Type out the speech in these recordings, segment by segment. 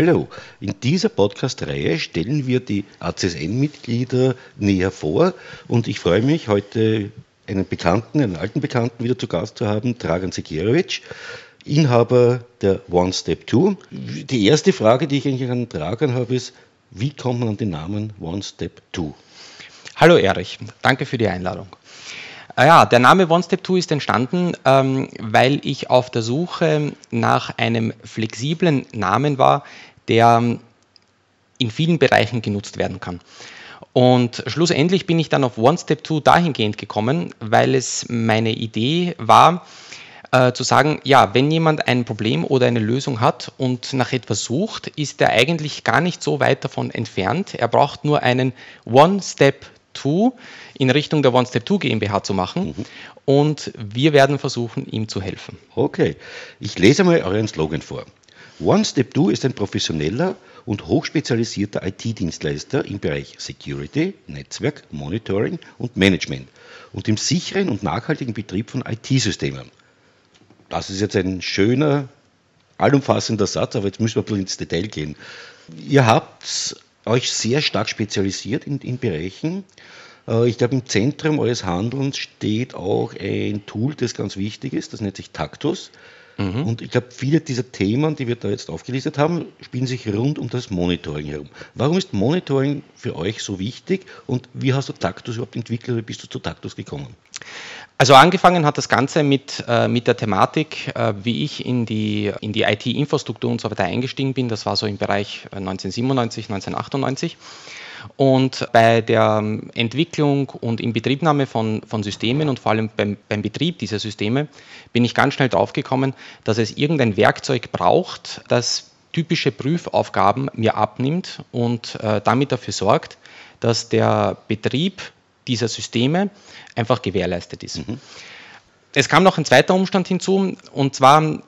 Hallo, in dieser Podcast-Reihe stellen wir die ACSN-Mitglieder näher vor und ich freue mich, heute einen Bekannten, einen alten Bekannten wieder zu Gast zu haben, Dragan Sekirovic, Inhaber der One Step Two. Die erste Frage, die ich eigentlich an Dragan habe, ist, wie kommt man an den Namen One Step Two? Hallo Erich, danke für die Einladung. Ah ja, der Name One Step Two ist entstanden, ähm, weil ich auf der Suche nach einem flexiblen Namen war, der ähm, in vielen Bereichen genutzt werden kann. Und schlussendlich bin ich dann auf One Step Two dahingehend gekommen, weil es meine Idee war, äh, zu sagen, ja, wenn jemand ein Problem oder eine Lösung hat und nach etwas sucht, ist er eigentlich gar nicht so weit davon entfernt. Er braucht nur einen One Step 2 in Richtung der One Step 2 GmbH zu machen. Mhm. Und wir werden versuchen, ihm zu helfen. Okay, ich lese mal euren Slogan vor. One Step 2 ist ein professioneller und hochspezialisierter IT-Dienstleister im Bereich Security, Netzwerk, Monitoring und Management und im sicheren und nachhaltigen Betrieb von IT-Systemen. Das ist jetzt ein schöner, allumfassender Satz, aber jetzt müssen wir ein bisschen ins Detail gehen. Ihr habt euch sehr stark spezialisiert in, in Bereichen. Äh, ich glaube, im Zentrum eures Handelns steht auch ein Tool, das ganz wichtig ist, das nennt sich Taktus. Mhm. Und ich glaube, viele dieser Themen, die wir da jetzt aufgelistet haben, spielen sich rund um das Monitoring herum. Warum ist Monitoring für euch so wichtig und wie hast du Taktus überhaupt entwickelt oder bist du zu Taktus gekommen? Also angefangen hat das Ganze mit, äh, mit der Thematik, äh, wie ich in die, in die IT-Infrastruktur und so weiter eingestiegen bin. Das war so im Bereich 1997, äh, 1998. Und bei der ähm, Entwicklung und Inbetriebnahme von, von Systemen und vor allem beim, beim Betrieb dieser Systeme bin ich ganz schnell draufgekommen, dass es irgendein Werkzeug braucht, das typische Prüfaufgaben mir abnimmt und äh, damit dafür sorgt, dass der Betrieb dieser Systeme einfach gewährleistet ist. Mhm. Es kam noch ein zweiter Umstand hinzu, und zwar,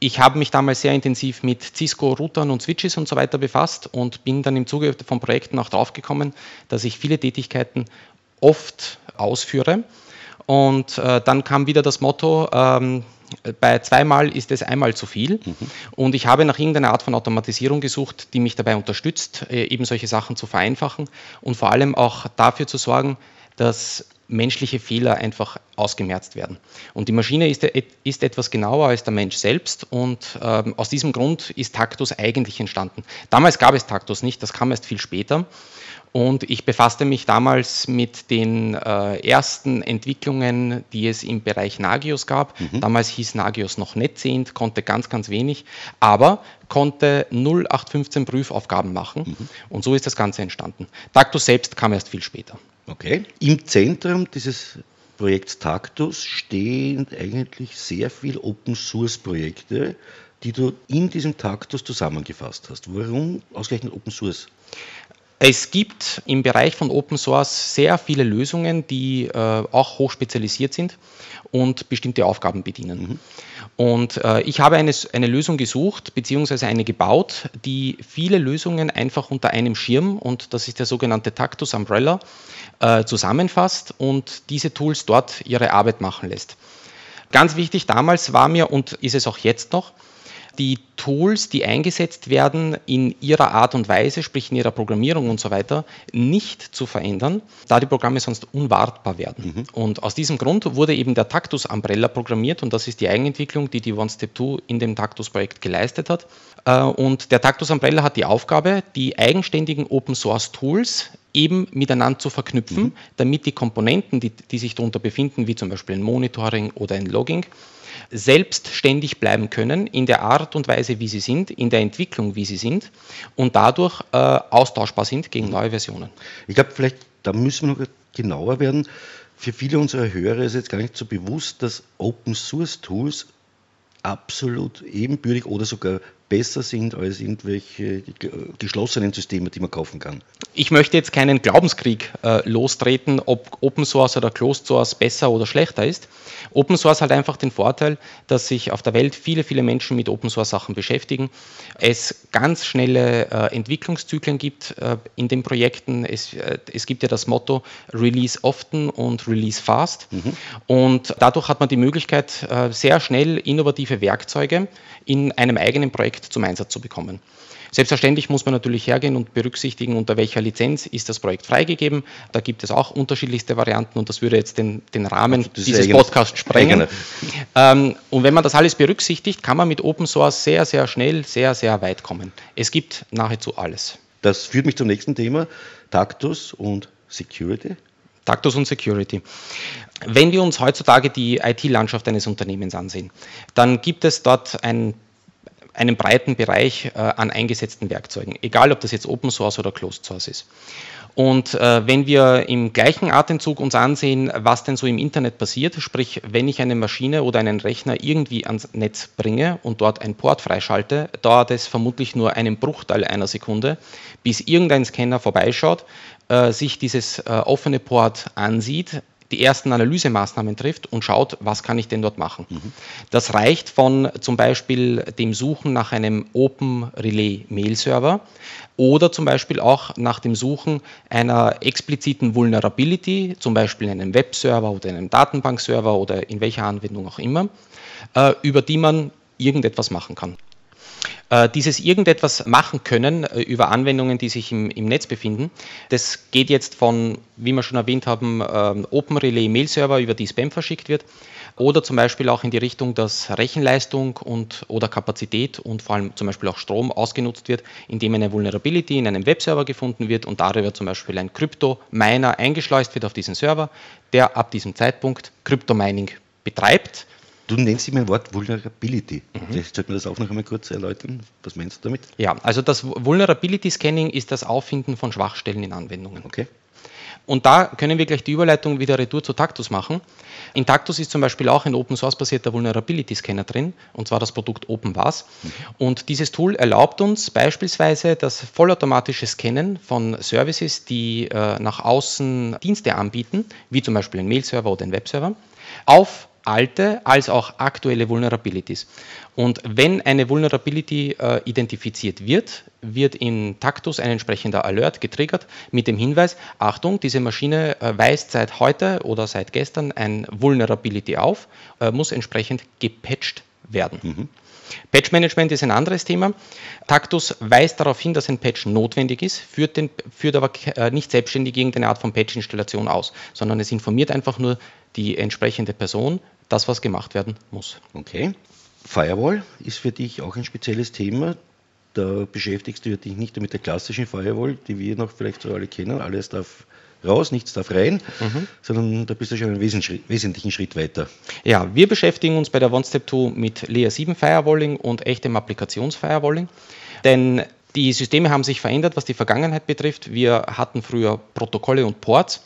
ich habe mich damals sehr intensiv mit Cisco-Routern und Switches und so weiter befasst und bin dann im Zuge von Projekten auch draufgekommen, dass ich viele Tätigkeiten oft ausführe. Und äh, dann kam wieder das Motto, ähm, bei zweimal ist es einmal zu viel. Mhm. Und ich habe nach irgendeiner Art von Automatisierung gesucht, die mich dabei unterstützt, äh, eben solche Sachen zu vereinfachen und vor allem auch dafür zu sorgen, dass menschliche Fehler einfach ausgemerzt werden. Und die Maschine ist, ist etwas genauer als der Mensch selbst und ähm, aus diesem Grund ist Taktus eigentlich entstanden. Damals gab es Taktus nicht, das kam erst viel später. Und ich befasste mich damals mit den äh, ersten Entwicklungen, die es im Bereich Nagios gab. Mhm. Damals hieß Nagios noch NetZehnt, konnte ganz, ganz wenig, aber konnte 0815 Prüfaufgaben machen. Mhm. Und so ist das Ganze entstanden. Taktus selbst kam erst viel später. Okay. Im Zentrum dieses Projekts Taktus stehen eigentlich sehr viele Open Source Projekte, die du in diesem Taktus zusammengefasst hast. Warum ausgerechnet Open Source? Es gibt im Bereich von Open Source sehr viele Lösungen, die äh, auch hochspezialisiert sind und bestimmte Aufgaben bedienen. Mhm. Und äh, ich habe eine, eine Lösung gesucht, beziehungsweise eine gebaut, die viele Lösungen einfach unter einem Schirm, und das ist der sogenannte Tactus Umbrella, äh, zusammenfasst und diese Tools dort ihre Arbeit machen lässt. Ganz wichtig damals war mir und ist es auch jetzt noch, die Tools, die eingesetzt werden, in ihrer Art und Weise, sprich in ihrer Programmierung und so weiter, nicht zu verändern, da die Programme sonst unwartbar werden. Mhm. Und aus diesem Grund wurde eben der Tactus Umbrella programmiert und das ist die Eigenentwicklung, die die One Step 2 in dem Tactus Projekt geleistet hat. Äh, und der Tactus Umbrella hat die Aufgabe, die eigenständigen Open Source Tools eben miteinander zu verknüpfen, mhm. damit die Komponenten, die, die sich darunter befinden, wie zum Beispiel ein Monitoring oder ein Logging, selbstständig bleiben können in der Art und Weise, wie sie sind, in der Entwicklung, wie sie sind und dadurch äh, austauschbar sind gegen neue Versionen. Ich glaube, vielleicht da müssen wir noch genauer werden. Für viele unserer Hörer ist jetzt gar nicht so bewusst, dass Open Source Tools absolut ebenbürtig oder sogar besser sind als irgendwelche geschlossenen Systeme, die man kaufen kann. Ich möchte jetzt keinen Glaubenskrieg äh, lostreten, ob Open Source oder Closed Source besser oder schlechter ist. Open Source hat einfach den Vorteil, dass sich auf der Welt viele, viele Menschen mit Open Source Sachen beschäftigen. Es ganz schnelle äh, Entwicklungszyklen gibt äh, in den Projekten. Es, äh, es, gibt ja das Motto Release often und Release fast. Mhm. Und dadurch hat man die Möglichkeit, äh, sehr schnell innovative Werkzeuge in einem eigenen Projekt zum Einsatz zu bekommen. Selbstverständlich muss man natürlich hergehen und berücksichtigen, unter welcher Lizenz ist das Projekt freigegeben. Da gibt es auch unterschiedlichste Varianten und das würde jetzt den, den Rahmen dieses Podcasts sprengen. Ähm, und wenn man das alles berücksichtigt, kann man mit Open Source sehr, sehr schnell, sehr, sehr weit kommen. Es gibt nahezu alles. Das führt mich zum nächsten Thema, Taktus und Security. Taktus und Security. Wenn wir uns heutzutage die IT-Landschaft eines Unternehmens ansehen, dann gibt es dort ein einen breiten Bereich äh, an eingesetzten Werkzeugen, egal ob das jetzt Open Source oder Closed Source ist. Und äh, wenn wir im gleichen Atemzug uns ansehen, was denn so im Internet passiert, sprich, wenn ich eine Maschine oder einen Rechner irgendwie ans Netz bringe und dort ein Port freischalte, dauert es vermutlich nur einen Bruchteil einer Sekunde, bis irgendein Scanner vorbeischaut, äh, sich dieses äh, offene Port ansieht, die ersten Analysemaßnahmen trifft und schaut, was kann ich denn dort machen. Mhm. Das reicht von zum Beispiel dem Suchen nach einem Open Relay Mail Server oder zum Beispiel auch nach dem Suchen einer expliziten Vulnerability, zum Beispiel in einem Webserver oder in einem Datenbankserver oder in welcher Anwendung auch immer, äh, über die man irgendetwas machen kann. Äh, dieses irgendetwas machen können äh, über Anwendungen, die sich im, im, Netz befinden, das geht jetzt von, wie wir schon erwähnt haben, ähm, Open Relay Mail Server, über die Spam verschickt wird, oder zum Beispiel auch in die Richtung, dass Rechenleistung und oder Kapazität und vor allem zum Beispiel auch Strom ausgenutzt wird, indem eine Vulnerability in einem Webserver gefunden wird und darüber zum Beispiel ein Krypto-Miner eingeschleust wird auf diesen Server, der ab diesem Zeitpunkt Kryptomining betreibt Du nennst immer ein Wort Vulnerability. Mhm. Vielleicht sollte man das auch noch einmal kurz erläutern. Was meinst du damit? Ja, also das Vulnerability Scanning ist das Auffinden von Schwachstellen in Anwendungen. Okay. Und da können wir gleich die Überleitung wieder retour zu Tactus machen. In Tactus ist zum Beispiel auch ein Open Source basierter Vulnerability Scanner drin, und zwar das Produkt OpenVAS. Mhm. Und dieses Tool erlaubt uns beispielsweise das vollautomatische Scannen von Services, die äh, nach außen Dienste anbieten, wie zum Beispiel ein Mail-Server oder ein Webserver, auf alte als auch aktuelle Vulnerabilities. Und wenn eine Vulnerability äh, identifiziert wird, wird in Taktus ein entsprechender Alert getriggert mit dem Hinweis, Achtung, diese Maschine äh, weist seit heute oder seit gestern ein Vulnerability auf, äh, muss entsprechend gepatcht werden. Mhm. Patch Management ist ein anderes Thema. Taktus weist darauf hin, dass ein Patch notwendig ist, führt, den, führt aber äh, nicht selbstständig irgendeine Art von Patch-Installation aus, sondern es informiert einfach nur die entsprechende Person, das, was gemacht werden muss. Okay. Firewall ist für dich auch ein spezielles Thema. Da beschäftigst du dich nicht mit der klassischen Firewall, die wir noch vielleicht so alle kennen. Alles darf raus, nichts darf rein, mhm. sondern da bist du schon einen wesentlichen Schritt weiter. Ja, wir beschäftigen uns bei der OneStep2 mit Layer 7 Firewalling und echtem Applikationsfirewalling. Denn die Systeme haben sich verändert, was die Vergangenheit betrifft. Wir hatten früher Protokolle und Ports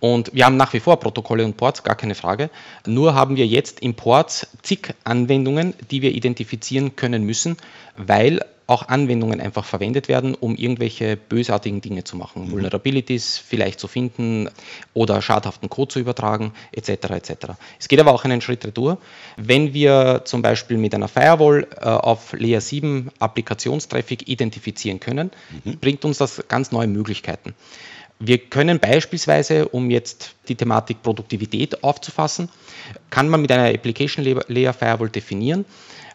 und wir haben nach wie vor Protokolle und Ports, gar keine Frage. Nur haben wir jetzt im Ports zig Anwendungen, die wir identifizieren können müssen, weil auch Anwendungen einfach verwendet werden, um irgendwelche bösartigen Dinge zu machen. Mhm. Vulnerabilities vielleicht zu finden oder schadhaften Code zu übertragen, etc. etc. Es geht aber auch einen Schritt retour. Wenn wir zum Beispiel mit einer Firewall äh, auf Layer 7 Applikationstraffic identifizieren können, mhm. bringt uns das ganz neue Möglichkeiten. Wir können beispielsweise, um jetzt die Thematik Produktivität aufzufassen, kann man mit einer Application Layer Firewall definieren.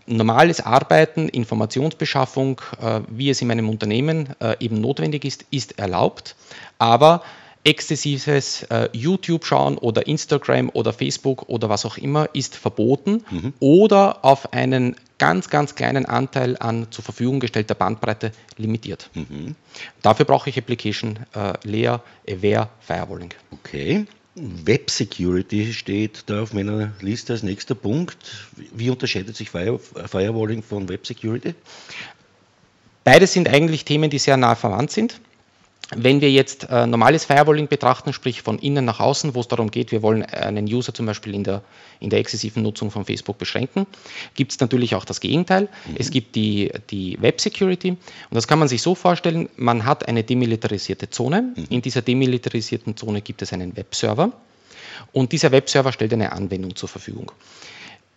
Normales Arbeiten, Informationsbeschaffung, äh, wie es in einem Unternehmen äh, eben notwendig ist, ist erlaubt, aber exzessives äh, YouTube schauen oder Instagram oder Facebook oder was auch immer ist verboten mhm. oder auf einen ganz, ganz kleinen Anteil an zur Verfügung gestellter Bandbreite limitiert. Mhm. Dafür brauche ich Application äh, Layer Aware Firewalling. Okay. Web Security steht da auf meiner Liste als nächster Punkt. Wie unterscheidet sich Fire Firewalling von Web Security? Beides sind eigentlich Themen, die sehr nah verwandt sind. Wenn wir jetzt äh, normales Firewalling betrachten, sprich von innen nach außen, wo es darum geht, wir wollen einen User zum Beispiel in der, in der exzessiven Nutzung von Facebook beschränken, gibt es natürlich auch das Gegenteil. Mhm. Es gibt die, die Web Security und das kann man sich so vorstellen, man hat eine demilitarisierte Zone. Mhm. In dieser demilitarisierten Zone gibt es einen Webserver und dieser Webserver stellt eine Anwendung zur Verfügung.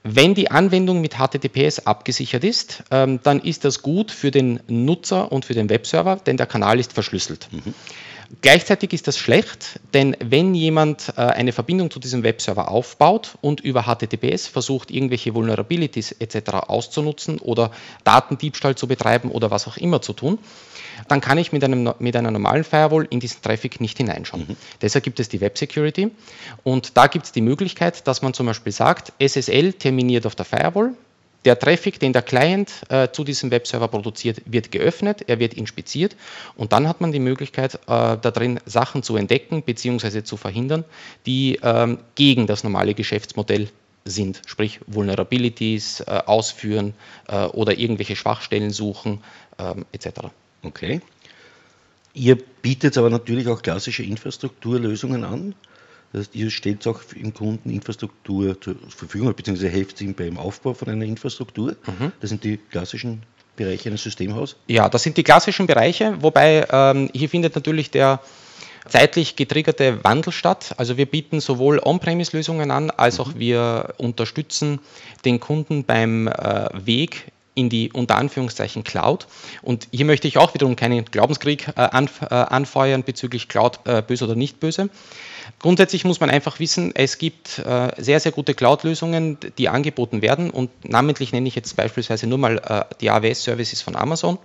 Wenn die Anwendung mit HTTPS abgesichert ist, ähm, dann ist das gut für den Nutzer und für den Webserver, denn der Kanal ist verschlüsselt. Mhm. Gleichzeitig ist das schlecht, denn wenn jemand äh, eine Verbindung zu diesem Webserver aufbaut und über HTTPS versucht, irgendwelche Vulnerabilities etc. auszunutzen oder Datendiebstahl zu betreiben oder was auch immer zu tun, dann kann ich mit, einem, mit einer normalen Firewall in diesen Traffic nicht hineinschauen. Mhm. Deshalb gibt es die Web Security und da gibt es die Möglichkeit, dass man zum Beispiel sagt, SSL terminiert auf der Firewall, der Traffic, den der Client äh, zu diesem Webserver produziert, wird geöffnet, er wird inspiziert und dann hat man die Möglichkeit, äh, da drin Sachen zu entdecken bzw. zu verhindern, die ähm, gegen das normale Geschäftsmodell sind, sprich Vulnerabilities äh, ausführen äh, oder irgendwelche Schwachstellen suchen ähm, etc. Okay. Ihr bietet aber natürlich auch klassische Infrastrukturlösungen an. Das heißt, ihr stellt auch im Kunden Infrastruktur zur Verfügung, beziehungsweise helft ihm beim Aufbau von einer Infrastruktur. Mhm. Das sind die klassischen Bereiche eines Systemhauses? Ja, das sind die klassischen Bereiche, wobei ähm, hier findet natürlich der zeitlich getriggerte Wandel statt. Also wir bieten sowohl On-Premise-Lösungen an, als auch mhm. wir unterstützen den Kunden beim äh, Weg in die unter Anführungszeichen Cloud. Und hier möchte ich auch wiederum keinen Glaubenskrieg äh, anf äh, anfeuern bezüglich Cloud äh, böse oder nicht böse. Grundsätzlich muss man einfach wissen, es gibt äh, sehr, sehr gute Cloud-Lösungen, die angeboten werden. Und namentlich nenne ich jetzt beispielsweise nur mal äh, die AWS-Services von Amazon.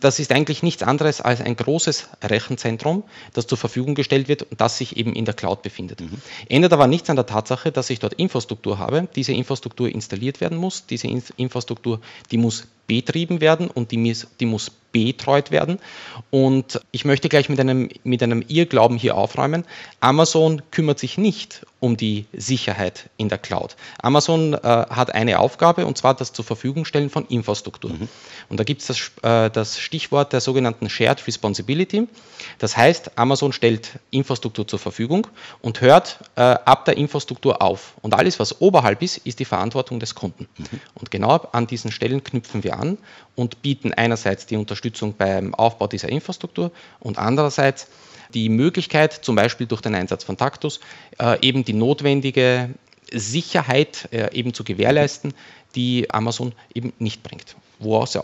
Das ist eigentlich nichts anderes als ein großes Rechenzentrum, das zur Verfügung gestellt wird und das sich eben in der Cloud befindet. Mhm. Ändert aber nichts an der Tatsache, dass ich dort Infrastruktur habe. Diese Infrastruktur installiert werden muss. Diese Infrastruktur, die muss betrieben werden und die, die muss betreut werden. Und ich möchte gleich mit einem, mit einem Irrglauben hier aufräumen. Amazon kümmert sich nicht um die Sicherheit in der Cloud. Amazon äh, hat eine Aufgabe und zwar das zur Verfügung stellen von Infrastruktur. Mhm. Und da gibt es das, äh, das Stichwort der sogenannten Shared Responsibility. Das heißt, Amazon stellt Infrastruktur zur Verfügung und hört äh, ab der Infrastruktur auf. Und alles, was oberhalb ist, ist die Verantwortung des Kunden. Mhm. Und genau an diesen Stellen knüpfen wir an und bieten einerseits die Unterstützung beim Aufbau dieser Infrastruktur und andererseits die Möglichkeit, zum Beispiel durch den Einsatz von Taktus, äh, eben die notwendige Sicherheit äh, eben zu gewährleisten, die Amazon eben nicht bringt. Wo es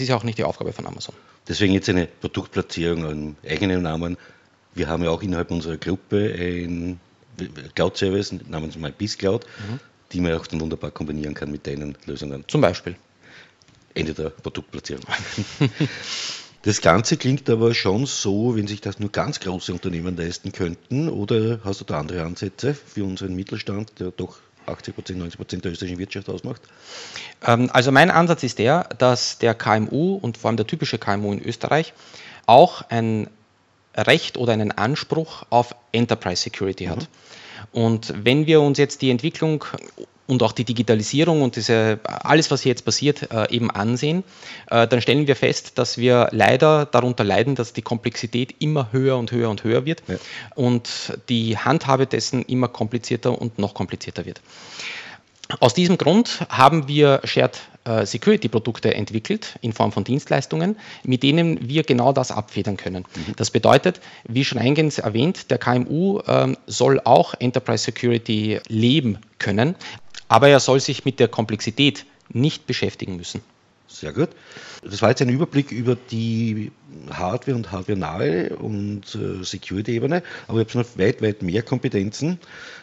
ist ja auch nicht die Aufgabe von Amazon. Deswegen jetzt eine Produktplatzierung an eigenen Namen. Wir haben ja auch innerhalb unserer Gruppe ein Cloud-Service namens MyBizCloud, mhm. die man auch dann wunderbar kombinieren kann mit deinen Lösungen. Zum Beispiel. Ende der Produktplatzierung. Das Ganze klingt aber schon so, wenn sich das nur ganz große Unternehmen leisten könnten, oder hast du da andere Ansätze für unseren Mittelstand, der doch 80 Prozent, 90 Prozent der österreichischen Wirtschaft ausmacht? Ähm, also mein Ansatz ist der, dass der KMU und vor allem der typische KMU in Österreich auch ein Recht oder einen Anspruch auf Enterprise Security hat. Mhm. Und wenn wir uns jetzt die Entwicklung und auch die Digitalisierung und diese, alles, was hier jetzt passiert, äh, eben ansehen, äh, dann stellen wir fest, dass wir leider darunter leiden, dass die Komplexität immer höher und höher und höher wird ja. und die Handhabe dessen immer komplizierter und noch komplizierter wird. Aus diesem Grund haben wir Shared äh, Security Produkte entwickelt in Form von Dienstleistungen, mit denen wir genau das abfedern können. Mhm. Das bedeutet, wie schon eingangs erwähnt, der KMU ähm, soll auch Enterprise Security leben können, aber er soll sich mit der Komplexität nicht beschäftigen müssen. Sehr gut. Das war jetzt ein Überblick über die Hardware- und Hardware-nahe und äh, Security-Ebene, aber ich habe noch weit, weit mehr Kompetenzen.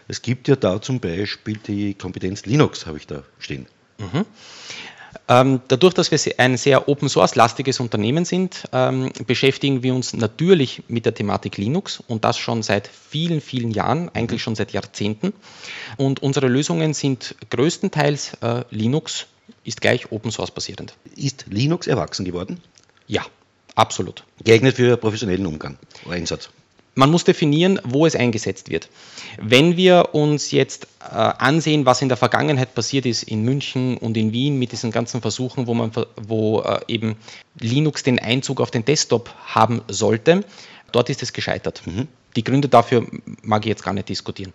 Es gibt ja da zum Beispiel die Kompetenz Linux, habe ich da stehen. Mhm. Ähm, dadurch, dass wir ein sehr Open-Source-lastiges Unternehmen sind, ähm, beschäftigen wir uns natürlich mit der Thematik Linux und das schon seit vielen, vielen Jahren, eigentlich schon seit Jahrzehnten. Und unsere Lösungen sind größtenteils äh, Linux ist gleich Open-Source basierend. Ist Linux erwachsen geworden? Ja, absolut. Geeignet für professionellen Umgang oder Einsatz? Man muss definieren, wo es eingesetzt wird. Wenn wir uns jetzt äh, ansehen, was in der Vergangenheit passiert ist in München und in Wien mit diesen ganzen Versuchen, wo man wo äh, eben Linux den Einzug auf den Desktop haben sollte, dort ist es gescheitert. Mhm. Die Gründe dafür mag ich jetzt gar nicht diskutieren.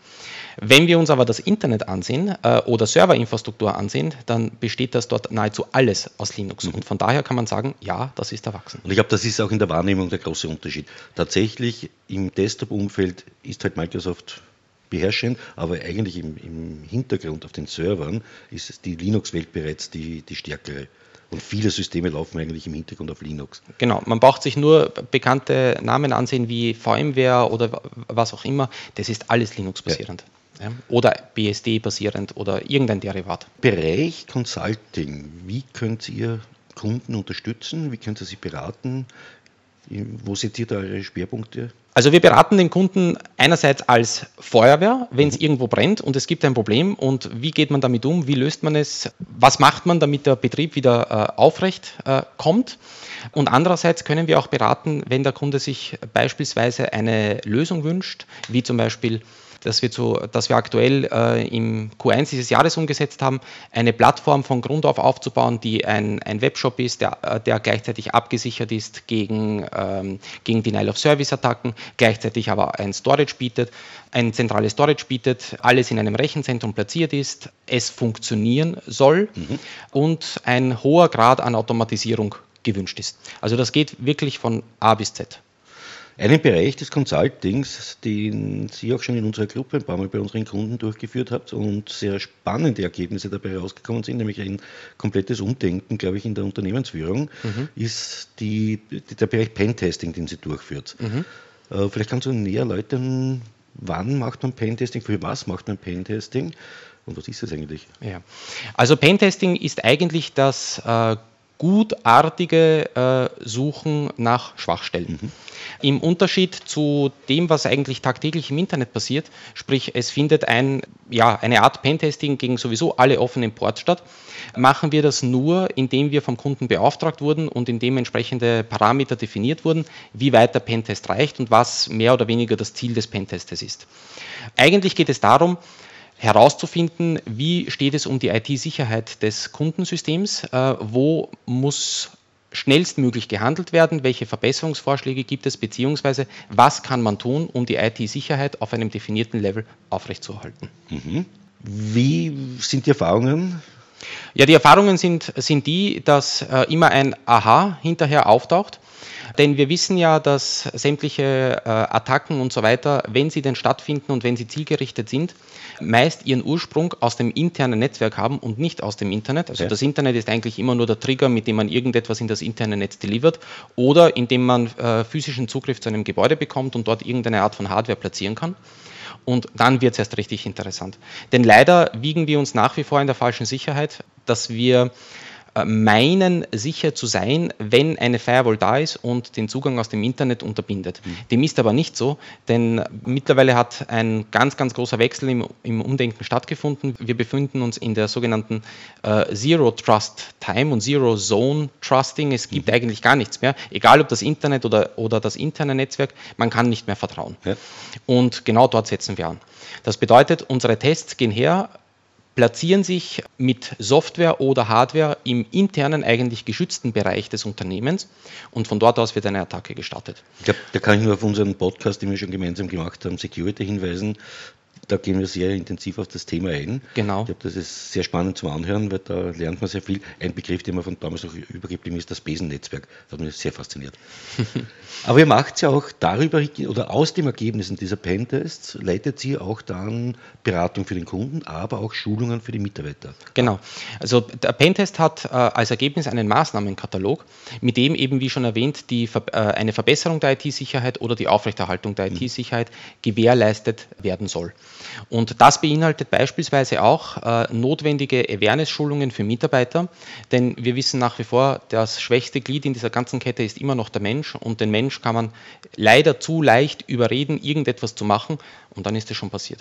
Wenn wir uns aber das Internet ansehen äh, oder Serverinfrastruktur ansehen, dann besteht das dort nahezu alles aus Linux. Mhm. Und von daher kann man sagen, ja, das ist erwachsen. Und ich glaube, das ist auch in der Wahrnehmung der große Unterschied. Tatsächlich im Desktop-Umfeld ist halt Microsoft beherrschend, aber eigentlich im, im, Hintergrund auf den Servern ist die Linux-Welt bereits die, die stärkere Und viele Systeme laufen eigentlich im Hintergrund auf Linux. Genau, man braucht sich nur bekannte Namen ansehen wie VMware oder was auch immer. Das ist alles Linux-basierend. Ja. Ja. Oder BSD-basierend oder irgendein Derivat. Bereich Consulting, wie könnt ihr Kunden unterstützen? Wie könnt ihr sie beraten? Wo seht ihr da eure Schwerpunkte? Also wir beraten den Kunden einerseits als Feuerwehr, wenn es mhm. irgendwo brennt und es gibt ein Problem und wie geht man damit um, wie löst man es, was macht man, damit der Betrieb wieder äh, aufrecht äh, kommt. Und andererseits können wir auch beraten, wenn der Kunde sich beispielsweise eine Lösung wünscht, wie zum Beispiel dass wir, zu, dass wir aktuell äh, im Q1 dieses Jahres umgesetzt haben, eine Plattform von Grund auf aufzubauen, die ein, ein Webshop ist, der, äh, der gleichzeitig abgesichert ist gegen, ähm, gegen Denial-of-Service-Attacken, gleichzeitig aber ein Storage bietet, ein zentrales Storage bietet, alles in einem Rechenzentrum platziert ist, es funktionieren soll mhm. und ein hoher Grad an Automatisierung gewünscht ist. Also das geht wirklich von A bis Z. Einen Bereich des Consultings, den Sie auch schon in unserer Gruppe ein paar Mal bei unseren Kunden durchgeführt habt und sehr spannende Ergebnisse dabei rausgekommen sind, nämlich ein komplettes Umdenken, glaube ich, in der Unternehmensführung, mhm. ist die, der Bereich Pentesting, den Sie durchführt. Mhm. Äh, vielleicht kannst du näher erläutern, wann macht man Pentesting, für was macht man Pentesting und was ist es eigentlich? Ja. Also Pentesting ist eigentlich das äh, gutartige äh, Suchen nach Schwachstellen. Mhm. Im Unterschied zu dem, was eigentlich tagtäglich im Internet passiert, sprich es findet ein, ja, eine Art Pentesting gegen sowieso alle offenen Ports statt, machen wir das nur, indem wir vom Kunden beauftragt wurden und indem entsprechende Parameter definiert wurden, wie weit der Pentest reicht und was mehr oder weniger das Ziel des Pentestes ist. Eigentlich geht es darum, herauszufinden, wie steht es um die IT-Sicherheit des Kundensystems, äh, wo muss schnellstmöglich gehandelt werden, welche Verbesserungsvorschläge gibt es, beziehungsweise was kann man tun, um die IT-Sicherheit auf einem definierten Level aufrechtzuerhalten. Mhm. Wie sind die Erfahrungen? Ja, die Erfahrungen sind, sind die, dass äh, immer ein Aha hinterher auftaucht. Denn wir wissen ja, dass sämtliche äh, Attacken und so weiter, wenn sie denn stattfinden und wenn sie zielgerichtet sind, meist ihren Ursprung aus dem internen Netzwerk haben und nicht aus dem Internet. Also ja. das Internet ist eigentlich immer nur der Trigger, mit dem man irgendetwas in das interne Netz delivert oder indem man äh, physischen Zugriff zu einem Gebäude bekommt und dort irgendeine Art von Hardware platzieren kann. Und dann wird es erst richtig interessant. Denn leider wiegen wir uns nach wie vor in der falschen Sicherheit, dass wir meinen, sicher zu sein, wenn eine Firewall da ist und den Zugang aus dem Internet unterbindet. Mhm. Dem ist aber nicht so, denn mittlerweile hat ein ganz, ganz großer Wechsel im, im Umdenken stattgefunden. Wir befinden uns in der sogenannten äh, Zero Trust Time und Zero Zone Trusting. Es gibt mhm. eigentlich gar nichts mehr, egal ob das Internet oder, oder das interne Netzwerk, man kann nicht mehr vertrauen. Ja. Und genau dort setzen wir an. Das bedeutet, unsere Tests gehen her, platzieren sich mit Software oder Hardware im internen, eigentlich geschützten Bereich des Unternehmens und von dort aus wird eine Attacke gestartet. Ich glaube, da kann ich nur auf unseren Podcast, den wir schon gemeinsam gemacht haben, Security hinweisen da gehen wir sehr intensiv auf das Thema ein. Genau. Ich glaube, das ist sehr spannend zum Anhören, weil da lernt man sehr viel. Ein Begriff, den man von damals noch übergeblieben ist, das Besennetzwerk. Das hat mich sehr fasziniert. Aber ihr macht ja auch darüber, oder aus den Ergebnissen dieser Pentests leitet sie auch dann Beratung für den Kunden, aber auch Schulungen für die Mitarbeiter. Genau. Also der Pentest hat äh, als Ergebnis einen Maßnahmenkatalog, mit dem eben, wie schon erwähnt, die, äh, eine Verbesserung der IT-Sicherheit oder die Aufrechterhaltung der mhm. IT-Sicherheit gewährleistet werden soll. Und das beinhaltet beispielsweise auch äh, notwendige Awareness-Schulungen für Mitarbeiter, denn wir wissen nach wie vor, das schwächste Glied in dieser ganzen Kette ist immer noch der Mensch und den Mensch kann man leider zu leicht überreden, irgendetwas zu machen und dann ist es schon passiert.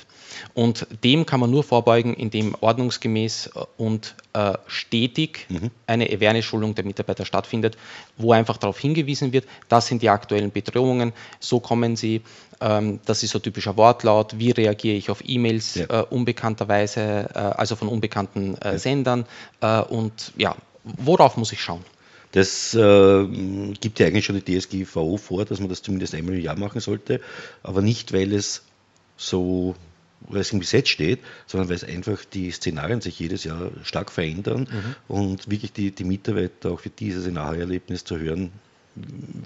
Und dem kann man nur vorbeugen, indem ordnungsgemäß äh, und äh, stetig mhm. eine Awareness-Schulung der Mitarbeiter stattfindet, wo einfach darauf hingewiesen wird, das sind die aktuellen Bedrohungen, so kommen sie, ähm, das ist so typischer Wortlaut, wie reagiere ich auf E-Mails ja. äh, unbekannterweise, äh, also von unbekannten äh, ja. Sendern äh, und ja, worauf muss ich schauen? Das äh, gibt ja eigentlich schon die DSGVO vor, dass man das zumindest einmal im Jahr machen sollte, aber nicht, weil es so weil es im Gesetz steht, sondern weil es einfach die Szenarien sich jedes Jahr stark verändern mhm. und wirklich die, die Mitarbeiter auch für dieses Naherlebnis zu hören,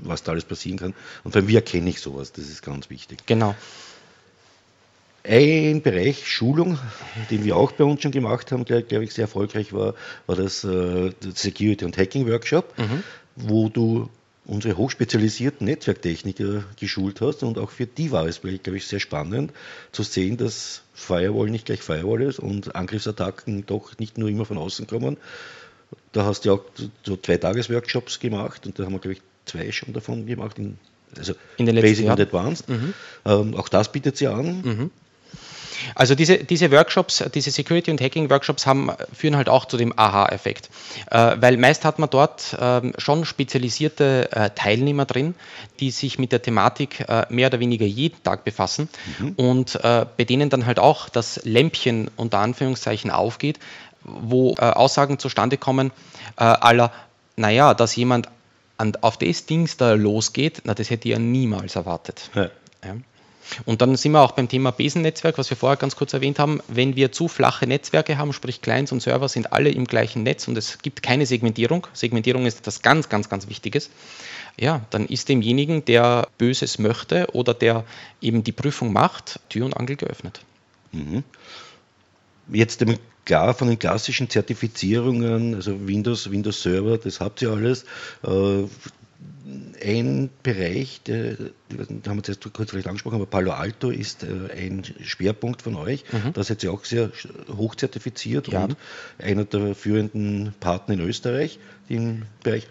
was da alles passieren kann. Und vor allem, wie erkenne ich sowas? Das ist ganz wichtig. Genau. Ein Bereich Schulung, den wir auch bei uns schon gemacht haben, der, glaube ich, sehr erfolgreich war, war das äh, Security- und Hacking-Workshop, mhm. wo du unsere hochspezialisierten Netzwerktechniker geschult hast. Und auch für die war es, glaube ich, sehr spannend zu sehen, dass Firewall nicht gleich Firewall ist und Angriffsattacken doch nicht nur immer von außen kommen. Da hast du auch so zwei Tagesworkshops gemacht und da haben wir, glaube ich, zwei schon davon gemacht, in, also in den Basic und Advanced. Mhm. Ähm, auch das bietet sie an. Mhm. Also diese, diese Workshops, diese Security- und Hacking-Workshops führen halt auch zu dem Aha-Effekt. Äh, weil meist hat man dort äh, schon spezialisierte äh, Teilnehmer drin, die sich mit der Thematik äh, mehr oder weniger jeden Tag befassen mhm. und äh, bei denen dann halt auch das Lämpchen unter Anführungszeichen aufgeht, wo äh, Aussagen zustande kommen aller, naja, dass jemand an, auf das Dings da losgeht, na, das hätte ich ja niemals erwartet. Ja. Ja. Und dann sind wir auch beim Thema Besennetzwerk, was wir vorher ganz kurz erwähnt haben. Wenn wir zu flache Netzwerke haben, sprich Clients und Server sind alle im gleichen Netz und es gibt keine Segmentierung. Segmentierung ist etwas ganz, ganz, ganz Wichtiges. Ja, dann ist demjenigen, der Böses möchte oder der eben die Prüfung macht, Tür und Angel geöffnet. Mhm. Jetzt klar von den klassischen Zertifizierungen, also Windows, Windows Server, das habt ihr alles. Äh, ein Bereich, der, da haben wir jetzt kurz vielleicht angesprochen, aber Palo Alto ist äh, ein Schwerpunkt von euch. Mhm. Das ist jetzt ja auch sehr hoch zertifiziert ja. und einer der führenden Partner in Österreich im Bereich.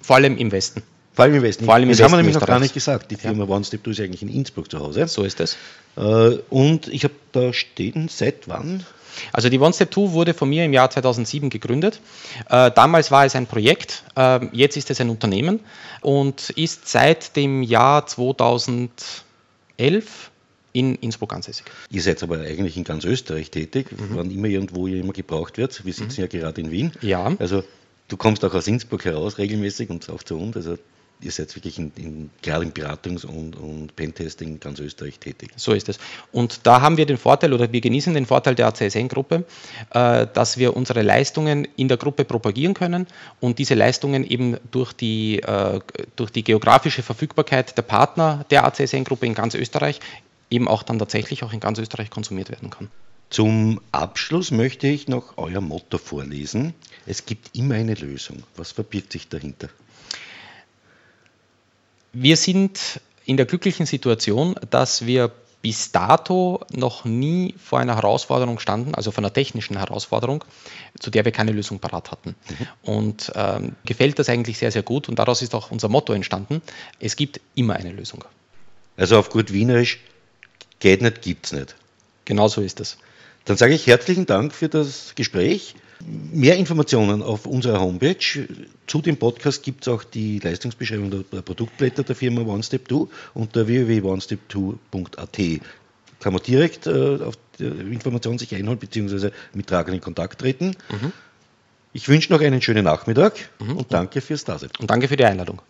Vor allem im Westen. Vor allem im Westen. Vor allem im das Westen haben wir nämlich noch gar nicht gesagt. Die Firma ja. OneStep ist eigentlich in Innsbruck zu Hause. So ist es. Äh, und ich habe da stehen, seit wann? Also die One Step 2 wurde von mir im Jahr 2007 gegründet. Äh, damals war es ein Projekt, äh, jetzt ist es ein Unternehmen und ist seit dem Jahr 2011 in Innsbruck ansässig. Ihr seid aber eigentlich in ganz Österreich tätig, mhm. wann immer irgendwo ihr immer gebraucht wird. Wir sitzen mhm. ja gerade in Wien. Ja. Also du kommst auch aus Innsbruck heraus regelmäßig und auch zu uns. Also ihr seid wirklich in, in, gerade im Beratungs- und, und Pentesting in ganz Österreich tätig. So ist es. Und da haben wir den Vorteil oder wir genießen den Vorteil der ACSN-Gruppe, äh, dass wir unsere Leistungen in der Gruppe propagieren können und diese Leistungen eben durch die, äh, durch die geografische Verfügbarkeit der Partner der ACSN-Gruppe in ganz Österreich eben auch dann tatsächlich auch in ganz Österreich konsumiert werden kann. Zum Abschluss möchte ich noch euer Motto vorlesen. Es gibt immer eine Lösung. Was verbirgt sich dahinter? Wir sind in der glücklichen Situation, dass wir bis dato noch nie vor einer Herausforderung standen, also vor einer technischen Herausforderung, zu der wir keine Lösung parat hatten. Mhm. Und ähm, gefällt das eigentlich sehr, sehr gut und daraus ist auch unser Motto entstanden, es gibt immer eine Lösung. Also auf gut Wienerisch, geht nicht, gibt's nicht. Genau so ist es. Dann sage ich herzlichen Dank für das Gespräch. Mehr Informationen auf unserer Homepage. Zu dem Podcast gibt es auch die Leistungsbeschreibung der Produktblätter der Firma OneStep2 unter www.onestep2.at. Kann man direkt äh, auf die Information sich einholen bzw. mit Tragen in Kontakt treten. Mhm. Ich wünsche noch einen schönen Nachmittag mhm. und danke fürs Dasein. Und danke für die Einladung.